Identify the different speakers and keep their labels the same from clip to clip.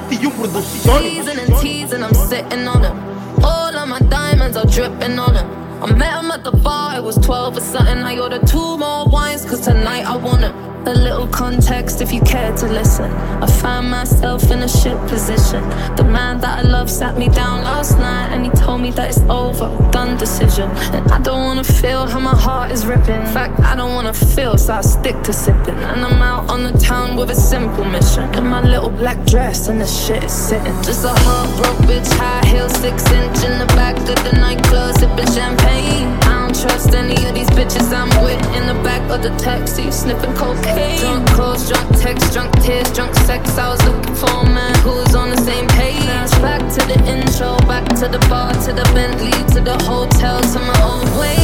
Speaker 1: teasing and teasing, I'm sitting on them. All of my diamonds are dripping on them. I met him at the bar, it was 12 or something. I ordered two more wines, cause tonight I want it. A little context if you care to listen. I found myself in a shit position. The man that I love sat me down last night and he told me that it's over, done decision. And I don't wanna feel how my heart is ripping. In fact, I don't wanna feel, so I stick to sipping. And I'm out mission. In my little black dress and the shit is sitting. Just a heartbroken bitch, high heels, six inch in the back of the nightclub, sipping champagne. I don't trust any of these bitches I'm with in the back of the taxi, sniffing cocaine. Drunk calls, drunk texts, drunk tears, drunk sex. I was looking for a man who's on the same page. Back to the intro, back to the bar, to the Bentley, to the hotel, to my own way.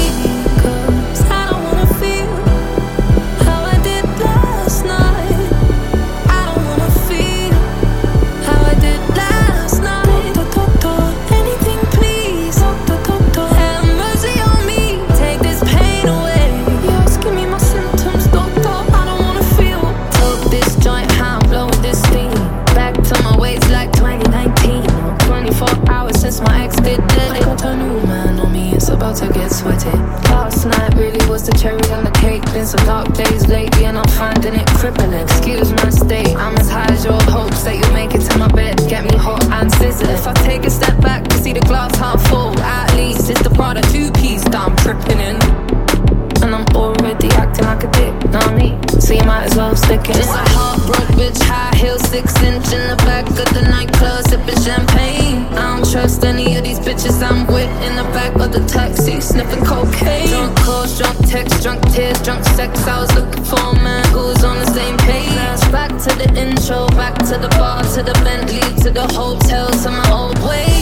Speaker 1: Cake. Been some dark days lately, and I'm finding it crippling. Excuse my state, I'm as high as your hopes that you'll make it to my bed. Get me hot and sizzling. If I take a step back to see the glass half full, at least it's the Prada two piece that I'm tripping in. And I'm already acting like a dick, know me? So you might as well stick it. Just a heartbroken bitch, high heels, six inch in the back of the nightclub, sipping champagne. I don't trust any of these bitches I'm with in the back of the taxi, sniffing cocaine. Drunk calls, drunk drunk sex. I was looking for a man who was on the same page. Back to the intro, back to the bar, to the Bentley, to the hotel, to my old way.